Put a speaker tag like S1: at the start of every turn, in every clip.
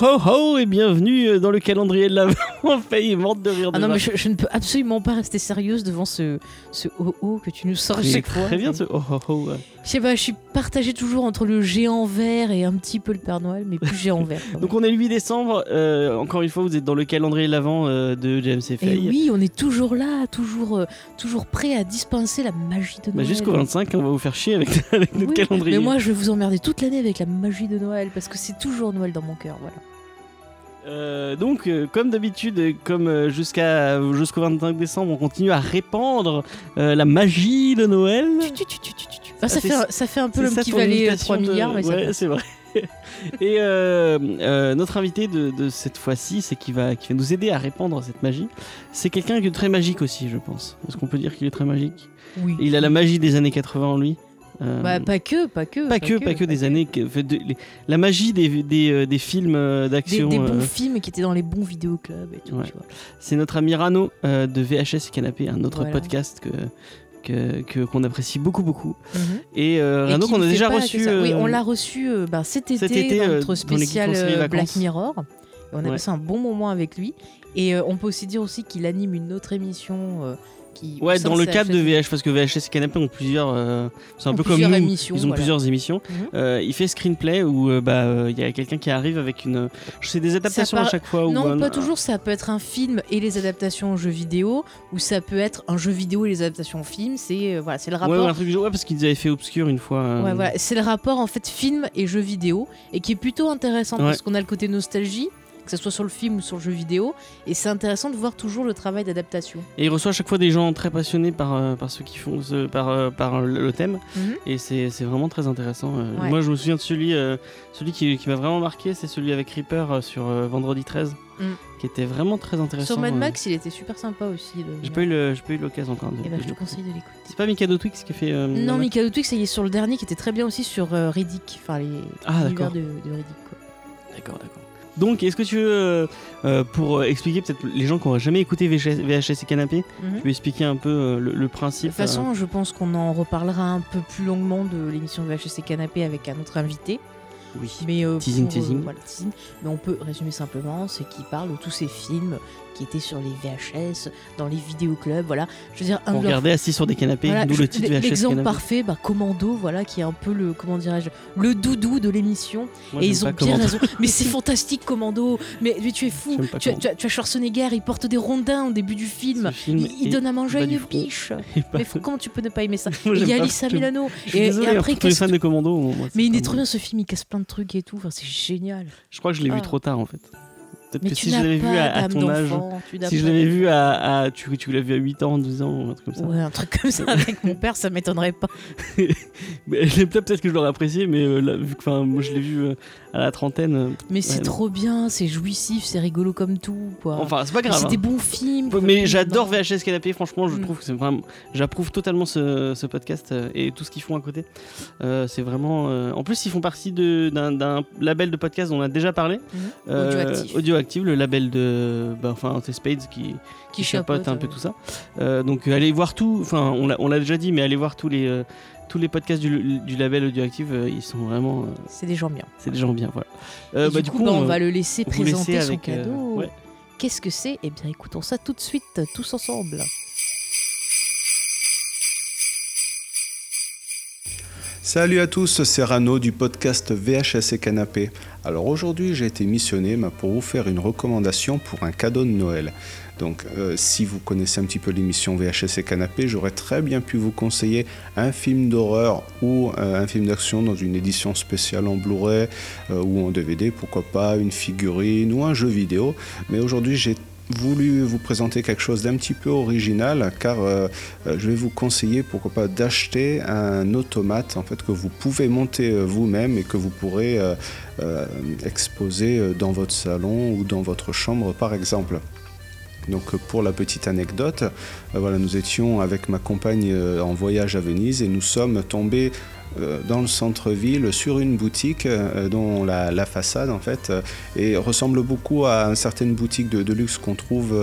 S1: ho ho et bienvenue dans le calendrier de l'avant. Failli morte de rire.
S2: Ah non,
S1: déjà.
S2: mais je, je ne peux absolument pas rester sérieuse devant ce, ce oh oh que tu nous sors chaque fois.
S1: Très bien ce ho ho ho. ouais.
S2: Je sais pas, je suis partagée toujours entre le géant vert et un petit peu le Père Noël, mais plus géant vert.
S1: Donc on est le 8 décembre. euh, encore une fois, vous êtes dans le calendrier de l'avant euh, de James et
S2: Et
S1: Faye.
S2: oui, on est toujours là, toujours, euh, toujours prêt à dispenser la magie de
S1: Bah,
S2: Noël.
S1: Jusqu'au 25, on va vous faire chier avec, avec notre
S2: Oui,
S1: calendrier.
S2: Mais moi, je vais vous emmerder toute l'année avec la magie de Noël parce que c'est toujours Noël dans mon cœur. Voilà.
S1: Euh, donc, euh, comme d'habitude, comme euh, jusqu'à jusqu'au 25 décembre, on continue à répandre la magie de Noël.
S2: Tu, tu, tu,
S1: Ça
S2: ça,
S1: fait-
S2: un- ça fait un peu le valet
S1: imitation
S2: 3
S1: de-
S2: milliards,
S1: ouais,
S2: passe.
S1: c'est vrai. Et notre invité de, de cette fois-ci, c'est qui va, qui va nous aider à répandre cette magie. C'est quelqu'un qui est très magique aussi, je pense. Est-ce qu'on peut dire qu'il est très magique?
S2: Oui.
S1: Il a la magie des années 80 en lui? Euh,
S2: Bah, pas que, pas que.
S1: pas que, pas que des années. que- de- la magie des, des, euh, des films euh,
S2: Des,
S1: d'action.
S2: des bons
S1: euh,
S2: films qui étaient dans les bons vidéoclubs et tout,
S1: Ouais.
S2: tu vois.
S1: C'est notre ami Rano euh, de VHS et Canapé, un autre
S2: Voilà.
S1: podcast que que- qu'on apprécie beaucoup beaucoup.
S2: Mhm.
S1: Et
S2: Et
S1: Rano qu'on a déjà reçu.
S2: Oui, on l'a reçu bah, cet été,
S1: cet été,
S2: dans notre spécial. Black Mirror. Et on a
S1: Ouais.
S2: passé un bon moment avec lui. Et on peut aussi dire aussi qu'il anime une autre émission qui.
S1: Ouais, dans le cadre de. VH, parce que VHS et Canapé ont plusieurs. euh, c'est un
S2: Ont
S1: peu comme nous.
S2: émissions,
S1: ils ont
S2: voilà.
S1: plusieurs émissions.
S2: Mhm.
S1: Euh, il fait screenplay où euh, bah il y a quelqu'un qui arrive avec une. Je sais des adaptations à chaque fois. ou
S2: Non,
S1: un-
S2: pas toujours. Ça peut être un film et les adaptations en jeu vidéo, ou ça peut être un jeu vidéo et les adaptations en film. C'est voilà, c'est le rapport.
S1: ouais, un truc ouais, parce qu'ils avaient fait Obscure une fois.
S2: Ouais, voilà. C'est le rapport en fait film et jeu vidéo et qui est plutôt intéressant
S1: Ouais.
S2: parce qu'on a le côté nostalgie, que ce soit sur le film ou sur le jeu vidéo, et c'est intéressant de voir toujours le travail d'adaptation.
S1: Et il reçoit à chaque fois des gens très passionnés par, euh, par ceux qui font ce- par, euh, par le, thème.
S2: Mhm.
S1: Et c'est vraiment très intéressant. Euh,
S2: Ouais.
S1: Moi, je me souviens de celui, celui qui, qui m'a vraiment marqué, c'est celui avec Reaper sur Vendredi 13,
S2: Mm.
S1: qui était vraiment très intéressant.
S2: Sur Mad. Max, il était super sympa aussi.
S1: J'ai pas eu l'occasion encore de.
S2: Eh ben,
S1: de
S2: je te conseille de l'écouter.
S1: C'est pas Mikado Twix qui a fait. euh,
S2: Non, Mikado Twix, il est sur le dernier qui était très bien aussi sur euh, Riddick, enfin les
S1: Ah, d'accord.
S2: de, de Riddick.
S1: D'accord, d'accord. Donc, est-ce que tu veux, euh, euh, pour expliquer peut-être les gens qui n'auraient jamais écouté VHS, VHS et Canapé,
S2: Mhm.
S1: tu peux expliquer un peu euh, le, le
S2: De
S1: principe
S2: toute façon, je pense qu'on en reparlera un peu plus longuement de l'émission VHS et Canapé avec un autre invité.
S1: Oui.
S2: Mais euh,
S1: Teasing,
S2: pour,
S1: teasing.
S2: voilà, teasing. Mais on peut résumer simplement, c'est qu'il parle de tous ces films qui étaient sur les VHS, dans les vidéoclubs, voilà. Je veux dire, un
S1: On regardait assis sur des canapés,
S2: voilà,
S1: d'où le titre VHS
S2: L'exemple parfait, bah, Commando, voilà, qui est un peu le, comment dirais-je, le doudou de l'émission. Et ils ont bien raison. Mais c'est fantastique, Commando. Mais, mais tu es fou. Tu as, tu, as, tu as Schwarzenegger, il porte des rondins au début du film. Il, donne à manger à une biche. Mais faut- comment tu peux ne pas aimer ça Il y a Alissa Milano. Et,
S1: désolé,
S2: après,
S1: après, fans
S2: tout.
S1: de Commando. moi,
S2: Mais il est trop bien ce film, il casse plein de trucs et tout. Enfin, c'est génial.
S1: Je crois que je l'ai vu
S2: Ah.
S1: trop tard en fait. Peut-être que si je l'avais vu à, ton âge, si je l'avais vu à, à- tu, tu l'as vu à 8 ans, 12 ans, un truc comme ça.
S2: Ouais, un truc comme ça avec mon père, ça m'étonnerait pas.
S1: Peut-être peut-être que je l'aurais apprécié, mais euh, là, vu que moi je l'ai vu euh, à la trentaine. euh,
S2: Mais c'est
S1: Ouais,
S2: trop bien, c'est jouissif, c'est rigolo comme tout, quoi.
S1: Enfin, c'est pas grave.
S2: c'est
S1: hein.
S2: des bons films.
S1: Mais j'adore. VHS Canapé, franchement, je
S2: Mm.
S1: trouve que c'est vraiment. J'approuve totalement ce, ce podcast euh, et tout ce qu'ils font à côté. Euh, c'est vraiment. euh, En plus, ils font partie de- d'un label de podcast dont on a déjà parlé.
S2: Mhm.
S1: Euh. Audioactive, le label de. bah, enfin, c'est Spades qui, qui
S2: Qui
S1: chapeaute, un peu tout ça. Donc, allez voir tout. Enfin, on l'a on l'a déjà dit, mais allez voir tous les. Tous les podcasts du, du label Audioactive, euh, ils sont vraiment. euh,
S2: C'est des gens bien.
S1: c'est des gens bien, voilà. Euh,
S2: Et
S1: bah,
S2: du coup, bah, on va le laisser présenter son
S1: avec, euh,
S2: cadeau.
S1: ouais.
S2: Qu'est-ce que c'est? Eh bien, écoutons ça tout de suite, tous ensemble.
S3: Salut à tous, c'est Rano du podcast VHS et Canapé. Alors aujourd'hui, j'ai été missionné bah, pour vous faire une recommandation pour un cadeau de Noël. Donc, euh, si vous connaissez un petit peu l'émission VHS et Canapé, j'aurais très bien pu vous conseiller un film d'horreur ou euh, un film d'action dans une édition spéciale en Blu-ray euh, ou en DVD, pourquoi pas une figurine ou un jeu vidéo. Mais aujourd'hui, j'ai voulu vous présenter quelque chose d'un petit peu original car je vais vous conseiller pourquoi pas d'acheter un automate en fait que vous pouvez monter vous-même et que vous pourrez exposer dans votre salon ou dans votre chambre par exemple. Donc euh, pour la petite anecdote, euh, voilà, nous étions avec ma compagne euh, en voyage à Venise et nous sommes tombés dans le centre-ville sur une boutique dont la, façade en fait et ressemble beaucoup à certaines boutiques de, de luxe qu'on trouve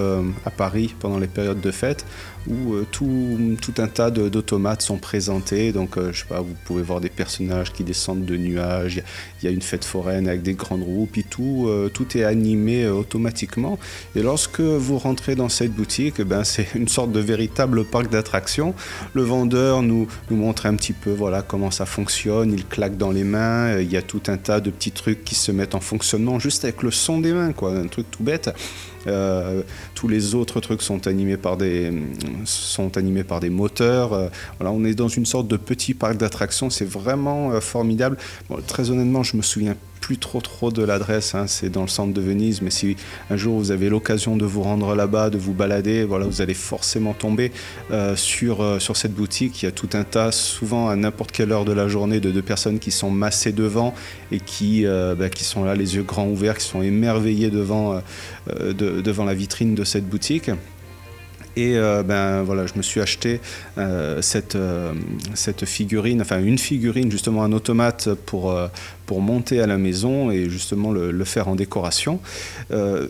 S3: à Paris pendant les périodes de fête où euh, tout, un tas d'automates sont présentés. Donc, euh, je sais pas, vous pouvez voir des personnages qui descendent de nuages. Il y, a une fête foraine avec des grandes roues, puis tout, euh, tout est animé automatiquement. Et lorsque vous rentrez dans cette boutique, ben, c'est une sorte de véritable parc d'attractions. Le vendeur nous, nous montre un petit peu voilà, comment ça fonctionne. Il claque dans les mains. Il y a tout un tas de petits trucs qui se mettent en fonctionnement juste avec le son des mains, quoi. Un truc tout bête. Euh, tous les autres trucs sont animés par des, sont animés par des moteurs. Euh, voilà, on est dans une sorte de petit parc d'attractions. C'est vraiment euh, formidable. très honnêtement, je me souviens plus trop trop de l'adresse, hein, c'est dans le centre de Venise, mais si un jour vous avez l'occasion de vous rendre là-bas, de vous balader, voilà, vous allez forcément tomber euh, sur, euh, sur cette boutique. Il y a tout un tas, souvent à n'importe quelle heure de la journée, de, deux personnes qui sont massées devant et qui, euh, bah, qui sont là, les yeux grands ouverts, qui sont émerveillés devant, devant la vitrine de cette boutique. Et euh, ben voilà, je me suis acheté euh, cette, euh, cette figurine, enfin une figurine, justement un automate pour, pour monter à la maison et justement le, faire en décoration.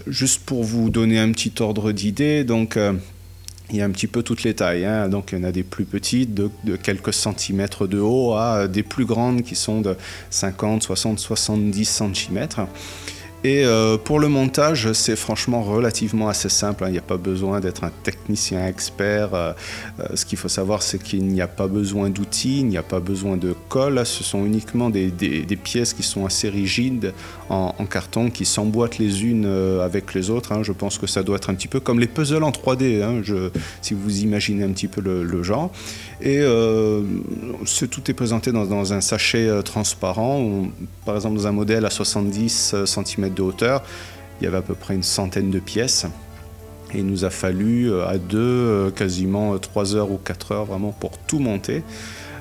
S3: juste pour vous donner un petit ordre d'idée, donc il y a un petit peu toutes les tailles. Hein. Donc, il y en a des plus petites, de, de, quelques centimètres de haut, à des plus grandes qui sont de 50, 60, 70 centimètres. Et euh, pour le montage, c'est franchement relativement assez simple. Hein. Il n'y a pas besoin d'être un technicien expert. Euh, euh, ce qu'il faut savoir, c'est qu'il n'y a pas besoin d'outils, il n'y a pas besoin de colle. Ce sont uniquement des, pièces qui sont assez rigides en, carton, qui s'emboîtent les unes avec les autres. Hein. Je pense que ça doit être un petit peu comme les puzzles en 3D, hein. si vous imaginez un petit peu le, genre. Et tout est présenté dans un sachet transparent, par exemple dans un modèle à 70 cm de hauteur. Il y avait à peu près une centaine de pièces. Et il nous a fallu euh, à deux euh, quasiment 3 heures ou 4 heures vraiment pour tout monter.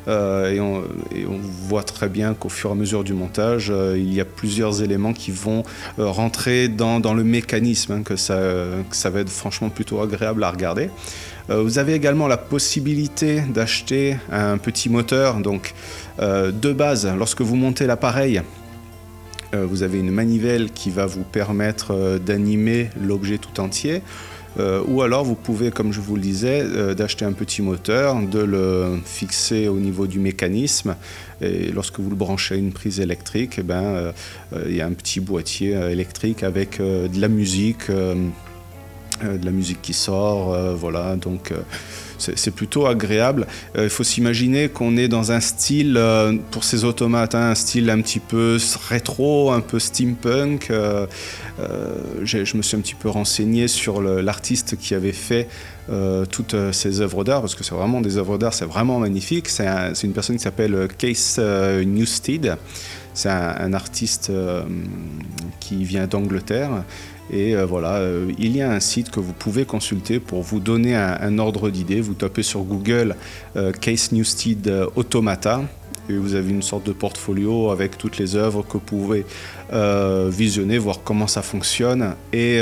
S3: Euh, et, on, voit très bien qu'au fur et à mesure du montage, il y a plusieurs éléments qui vont rentrer dans, le mécanisme, hein, que, ça, que, ça, va être franchement plutôt agréable à regarder. vous avez également la possibilité d'acheter un petit moteur. Donc, de base, lorsque vous montez l'appareil, euh, vous avez une manivelle qui va vous permettre euh, d'animer l'objet tout entier. Euh, ou alors vous pouvez, comme je vous le disais, d'acheter un petit moteur, de le fixer au niveau du mécanisme, et lorsque vous le branchez à une prise électrique, eh ben, il y a un petit boîtier électrique avec de la musique, de la musique qui sort, voilà, donc c'est plutôt agréable. Euh, il faut s'imaginer qu'on est dans un style, euh, pour ces automates, hein, un style un petit peu rétro, un peu steampunk. Euh, je me suis un petit peu renseigné sur l'artiste qui avait fait toutes ces œuvres d'art, parce que c'est vraiment des œuvres d'art, c'est vraiment magnifique. C'est une personne qui s'appelle Case Newstead. C'est un, artiste qui vient d'Angleterre et euh, voilà, euh, il y a un site que vous pouvez consulter pour vous donner un, ordre d'idée. Vous tapez sur Google euh, Case Newstead Automata et vous avez une sorte de portfolio avec toutes les œuvres que vous pouvez visionner, voir comment ça fonctionne et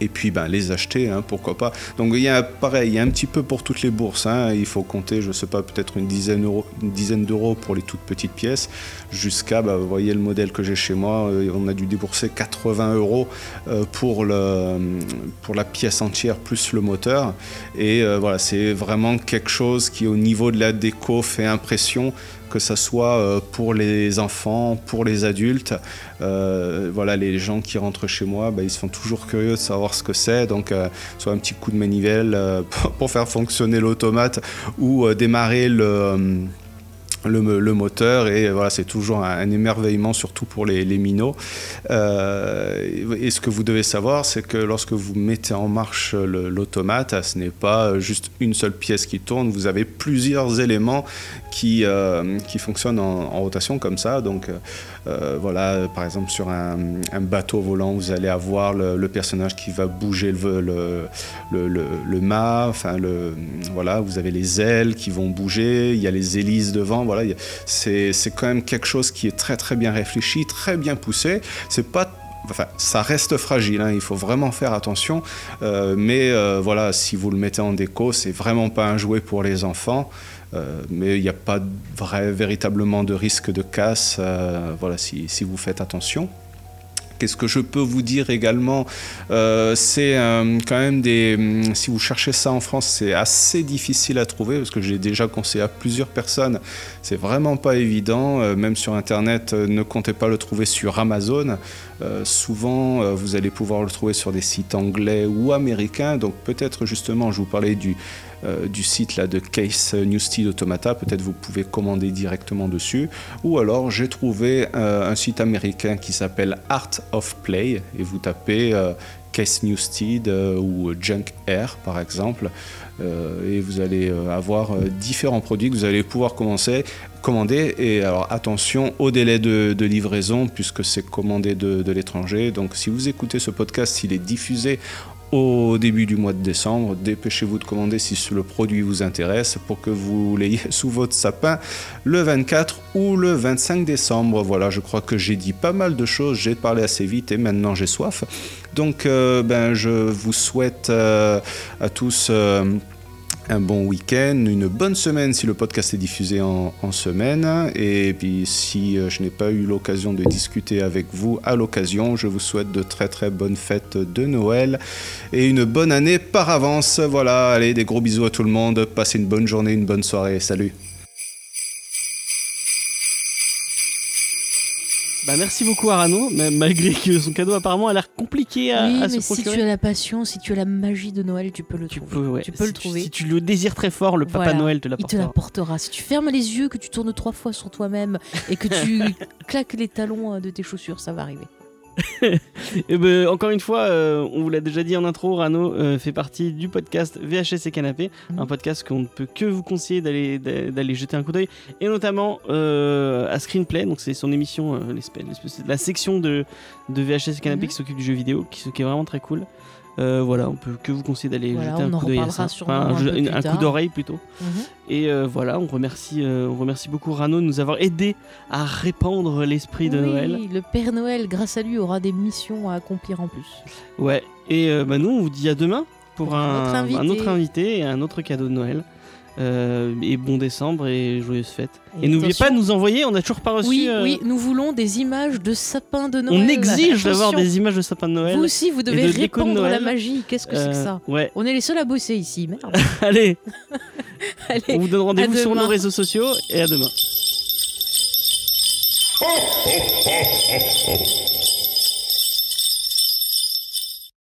S3: et puis ben, les acheter, hein, pourquoi pas. Donc il y a pareil, il y a un petit peu pour toutes les bourses. Hein. il faut compter, je sais pas, peut-être une dizaine d'euros, une dizaine d'euros pour les toutes petites pièces, jusqu'à, bah, vous voyez le modèle que j'ai chez moi, euh, on a dû débourser 80 euros euh, pour, le, pour la pièce entière plus le moteur. Et euh, voilà, c'est vraiment quelque chose qui au niveau de la déco fait impression que ce soit euh, pour les enfants, pour les adultes. Euh, voilà, les gens qui rentrent chez moi, bah, ils sont toujours curieux de savoir ce que c'est. Donc, euh, soit un petit coup de manivelle pour faire fonctionner l'automate ou démarrer le le, moteur et voilà c'est toujours un, émerveillement surtout pour les, minots. Euh, et ce que vous devez savoir c'est que lorsque vous mettez en marche l'automate ce n'est pas juste une seule pièce qui tourne vous avez plusieurs éléments qui, euh, qui fonctionnent en, rotation comme ça. Donc euh, voilà par exemple sur un, bateau volant vous allez avoir le, personnage qui va bouger le, le, le, mât. Enfin le, voilà vous avez les ailes qui vont bouger il y a les hélices devant c'est quand même quelque chose qui est très très bien réfléchi, très bien poussé. C'est pas ça reste fragile, hein, il faut vraiment faire attention. Euh, mais euh, voilà, si vous le mettez en déco, c'est vraiment pas un jouet pour les enfants. Euh, mais il n'y a pas véritablement de risque de casse voilà, si, vous faites attention. Qu'est-ce que je peux vous dire également euh, C'est euh, quand même des. Si vous cherchez ça en France, c'est assez difficile à trouver parce que j'ai déjà conseillé à plusieurs personnes. C'est vraiment pas évident. Euh, même sur Internet, ne comptez pas le trouver sur Amazon. Souvent, vous allez pouvoir le trouver sur des sites anglais ou américains. Donc peut-être justement, je vous parlais du, du site là, de Case Newstead Automata. Peut-être vous pouvez commander directement dessus. Ou alors, j'ai trouvé euh, un site américain qui s'appelle Art of Play. Et vous tapez euh, Case Newstead euh, ou Junk Air, par exemple. Euh, et vous allez euh, avoir euh, différents produits que vous allez pouvoir commencer, commander. Et alors attention au délai de, de livraison puisque c'est commandé de, de l'étranger. Donc si vous écoutez ce podcast, s'il est diffusé au début du mois de décembre, dépêchez-vous de commander si le produit vous intéresse pour que vous l'ayez sous votre sapin le 24 ou le 25 décembre. Voilà, je crois que j'ai dit pas mal de choses, j'ai parlé assez vite et maintenant j'ai soif. Donc euh, ben, je vous souhaite euh, à tous... Euh, un bon week-end, une bonne semaine si le podcast est diffusé en, semaine. Et puis si euh, je n'ai pas eu l'occasion de discuter avec vous à l'occasion, je vous souhaite de très très bonnes fêtes de Noël et une bonne année par avance. Voilà, allez, des gros bisous à tout le monde, passez une bonne journée, une bonne soirée, salut.
S1: Bah, merci beaucoup Arano, même malgré que son cadeau apparemment a l'air compliqué à,
S2: oui,
S1: à
S2: mais
S1: se
S2: si
S1: procurer.
S2: tu as la passion, si tu as la magie de Noël, tu peux le
S1: Tu
S2: trouver.
S1: peux, ouais.
S2: Tu peux le
S1: Si
S2: trouver.
S1: Si tu le désires très fort, le Papa
S2: Voilà.
S1: Noël te
S2: Il te
S1: l'apportera.
S2: l'apportera. Si tu fermes les yeux, que tu tournes trois fois sur toi-même et que tu claques les talons euh, de tes chaussures, ça va arriver.
S1: Et ben, encore une fois, euh, on vous l'a déjà dit en intro, Rano euh, fait partie du podcast VHS et Canapé, un podcast qu'on ne peut que vous conseiller d'aller d'a- d'aller jeter un coup d'œil, et notamment euh, à Screenplay, donc c'est son émission, l'espèce- l'espèce- la section de, de VHS et Canapé
S2: Mhm.
S1: qui s'occupe du jeu vidéo, qui, qui est vraiment très cool. Euh, voilà, on peut que vous conseiller d'aller
S2: Voilà,
S1: jeter un coup d'œil à ça. Enfin,
S2: un
S1: coup d'oreille plutôt.
S2: Mhm.
S1: Et euh, voilà, on remercie, euh, on remercie beaucoup Rano de nous avoir aidé à répandre l'esprit de
S2: oui,
S1: Noël.
S2: le Père Noël, grâce à lui, aura des missions à accomplir en plus.
S1: Ouais, et bah, nous on vous dit à demain pour,
S2: Pour un
S1: un autre invité et un autre cadeau de Noël. Euh, et bon décembre et joyeuses fêtes. Et,
S2: Et
S1: n'oubliez pas de nous envoyer, on a toujours pas reçu.
S2: Oui,
S1: euh,
S2: oui, nous voulons des images de sapins de Noël.
S1: on exige d'avoir des images de sapin de Noël.
S2: Vous aussi, vous devez
S1: de déco de
S2: répandre la magie. Qu'est-ce que c'est que
S1: Euh,
S2: ça
S1: Ouais,
S2: On est les seuls à bosser ici, merde.
S1: allez,
S2: Allez,
S1: on vous donne rendez-vous sur nos réseaux sociaux et à demain.